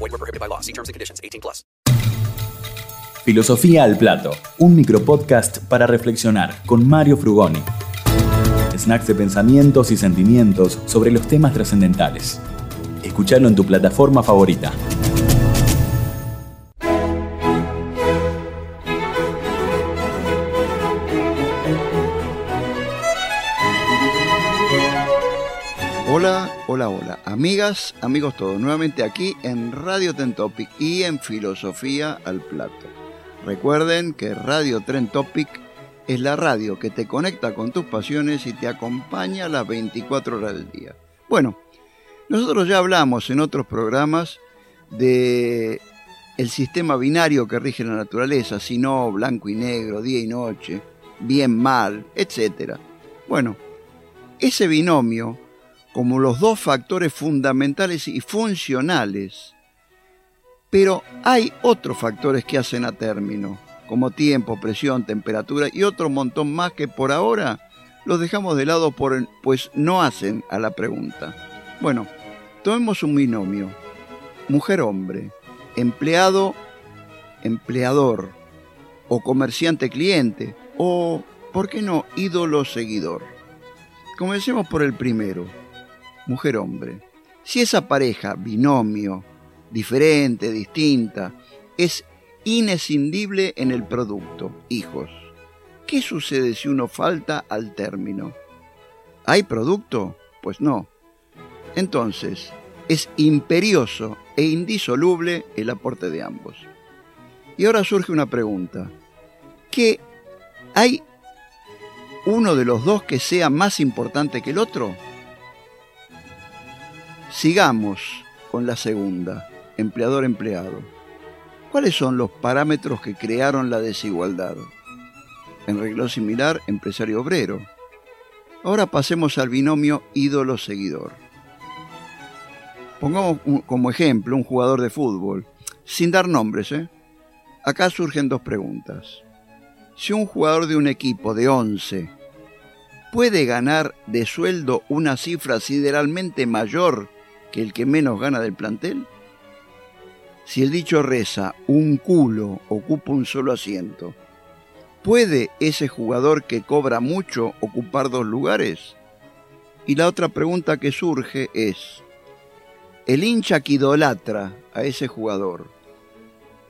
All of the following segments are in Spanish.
Void were prohibited by law. See terms and conditions. 18 plus. Filosofía al Plato, un micropodcast para reflexionar con Mario Frugoni. Snacks de pensamientos y sentimientos sobre los temas trascendentales. Escuchalo en tu plataforma favorita. Hola, hola, hola, amigas, amigos todos, nuevamente aquí en Radio Tren Topic y en Filosofía al Plato. Recuerden que Radio Tren Topic es la radio que te conecta con tus pasiones y te acompaña las 24 horas del día. Bueno, nosotros ya hablamos en otros programas de el sistema binario que rige la naturaleza, si no blanco y negro, día y noche, bien mal, etc. Bueno, ese binomio como los dos factores fundamentales y funcionales. Pero hay otros factores que hacen a término, como tiempo, presión, temperatura y otro montón más que por ahora los dejamos de lado por, pues no hacen a la pregunta. Bueno, tomemos un binomio, mujer-hombre, empleado-empleador, o comerciante-cliente, o, ¿por qué no, ídolo-seguidor? Comencemos por el primero mujer-hombre. Si esa pareja, binomio, diferente, distinta, es inescindible en el producto, hijos, ¿qué sucede si uno falta al término? ¿Hay producto? Pues no. Entonces, es imperioso e indisoluble el aporte de ambos. Y ahora surge una pregunta. ¿Qué hay uno de los dos que sea más importante que el otro? Sigamos con la segunda, empleador-empleado. ¿Cuáles son los parámetros que crearon la desigualdad? En reglo similar, empresario-obrero. Ahora pasemos al binomio ídolo-seguidor. Pongamos como ejemplo un jugador de fútbol, sin dar nombres. ¿eh? Acá surgen dos preguntas. Si un jugador de un equipo de 11 puede ganar de sueldo una cifra sideralmente mayor que el que menos gana del plantel? Si el dicho reza, un culo ocupa un solo asiento, ¿puede ese jugador que cobra mucho ocupar dos lugares? Y la otra pregunta que surge es, el hincha que idolatra a ese jugador,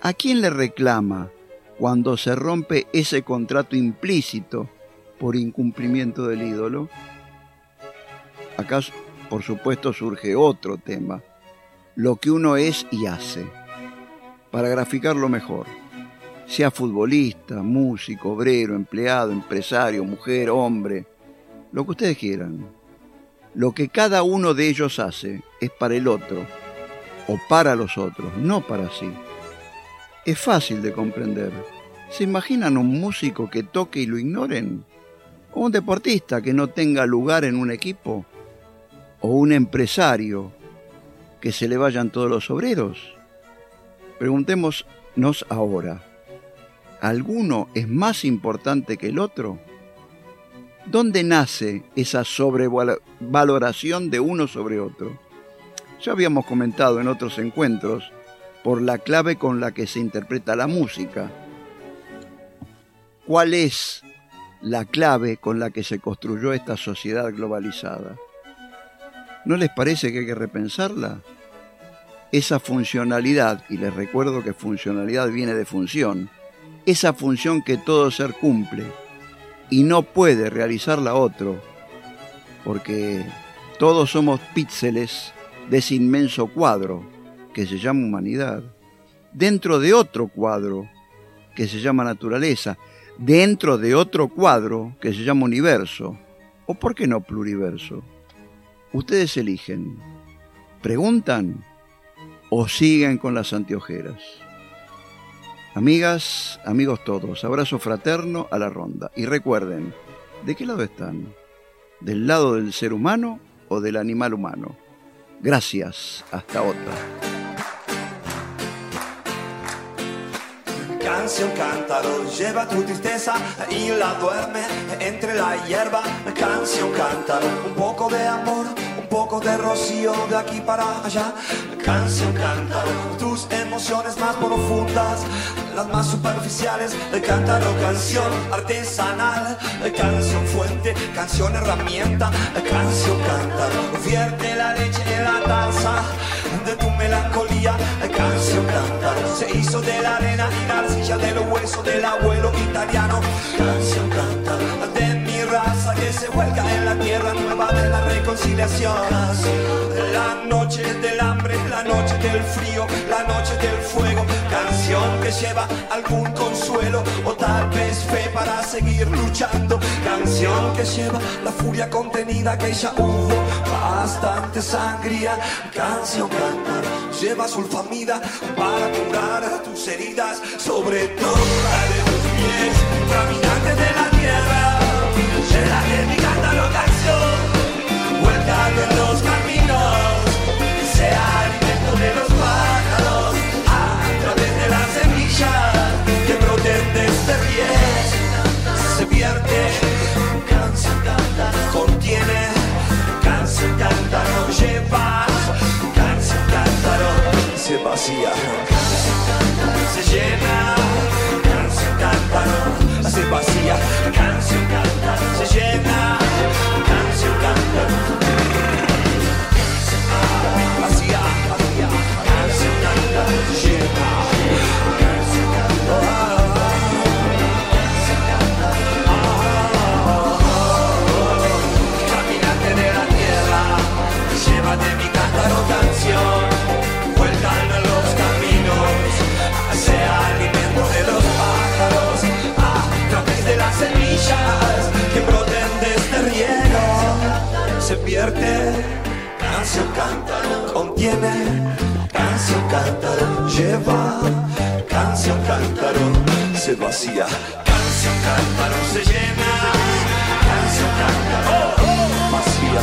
¿a quién le reclama cuando se rompe ese contrato implícito por incumplimiento del ídolo? ¿Acaso por supuesto surge otro tema, lo que uno es y hace. Para graficarlo mejor, sea futbolista, músico, obrero, empleado, empresario, mujer, hombre, lo que ustedes quieran. Lo que cada uno de ellos hace es para el otro o para los otros, no para sí. Es fácil de comprender. ¿Se imaginan un músico que toque y lo ignoren? ¿O un deportista que no tenga lugar en un equipo? O un empresario que se le vayan todos los obreros? Preguntémonos ahora, ¿alguno es más importante que el otro? ¿Dónde nace esa sobrevaloración de uno sobre otro? Ya habíamos comentado en otros encuentros por la clave con la que se interpreta la música. ¿Cuál es la clave con la que se construyó esta sociedad globalizada? ¿No les parece que hay que repensarla? Esa funcionalidad, y les recuerdo que funcionalidad viene de función, esa función que todo ser cumple y no puede realizarla otro, porque todos somos píxeles de ese inmenso cuadro que se llama humanidad, dentro de otro cuadro que se llama naturaleza, dentro de otro cuadro que se llama universo, o por qué no pluriverso. Ustedes eligen, preguntan o siguen con las anteojeras. Amigas, amigos todos, abrazo fraterno a la ronda. Y recuerden, ¿de qué lado están? ¿Del lado del ser humano o del animal humano? Gracias, hasta otra. Canción cántaro, lleva tu tristeza y la duerme entre la hierba. Canción cántaro, un poco de amor, un poco de rocío de aquí para allá. Canción cántaro, tus emociones más profundas, las más superficiales. Cántaro, canción artesanal, canción herramienta. Canción cántaro, vierte la leche en la taza de tu melancolía. Canción cántaro, se hizo de la arena y la arcilla de los huesos del abuelo italiano. Canción cántaro, de mi raza que se vuelca en la tierra nueva de la reconciliación. La noche del hambre, la noche del frío, la noche del fuego. Lleva algún consuelo o tal vez fe para seguir luchando. Canción que lleva la furia contenida que ya hubo bastante sangría. Canción cántaro, lleva sulfamida para curar tus heridas, sobre todo de tus pies, se vacía, se llena, se pierde, canción cántaro, contiene, canción cántaro, lleva, canción cántaro, se vacía, canción cántaro, se llena, canción cántaro, vacía,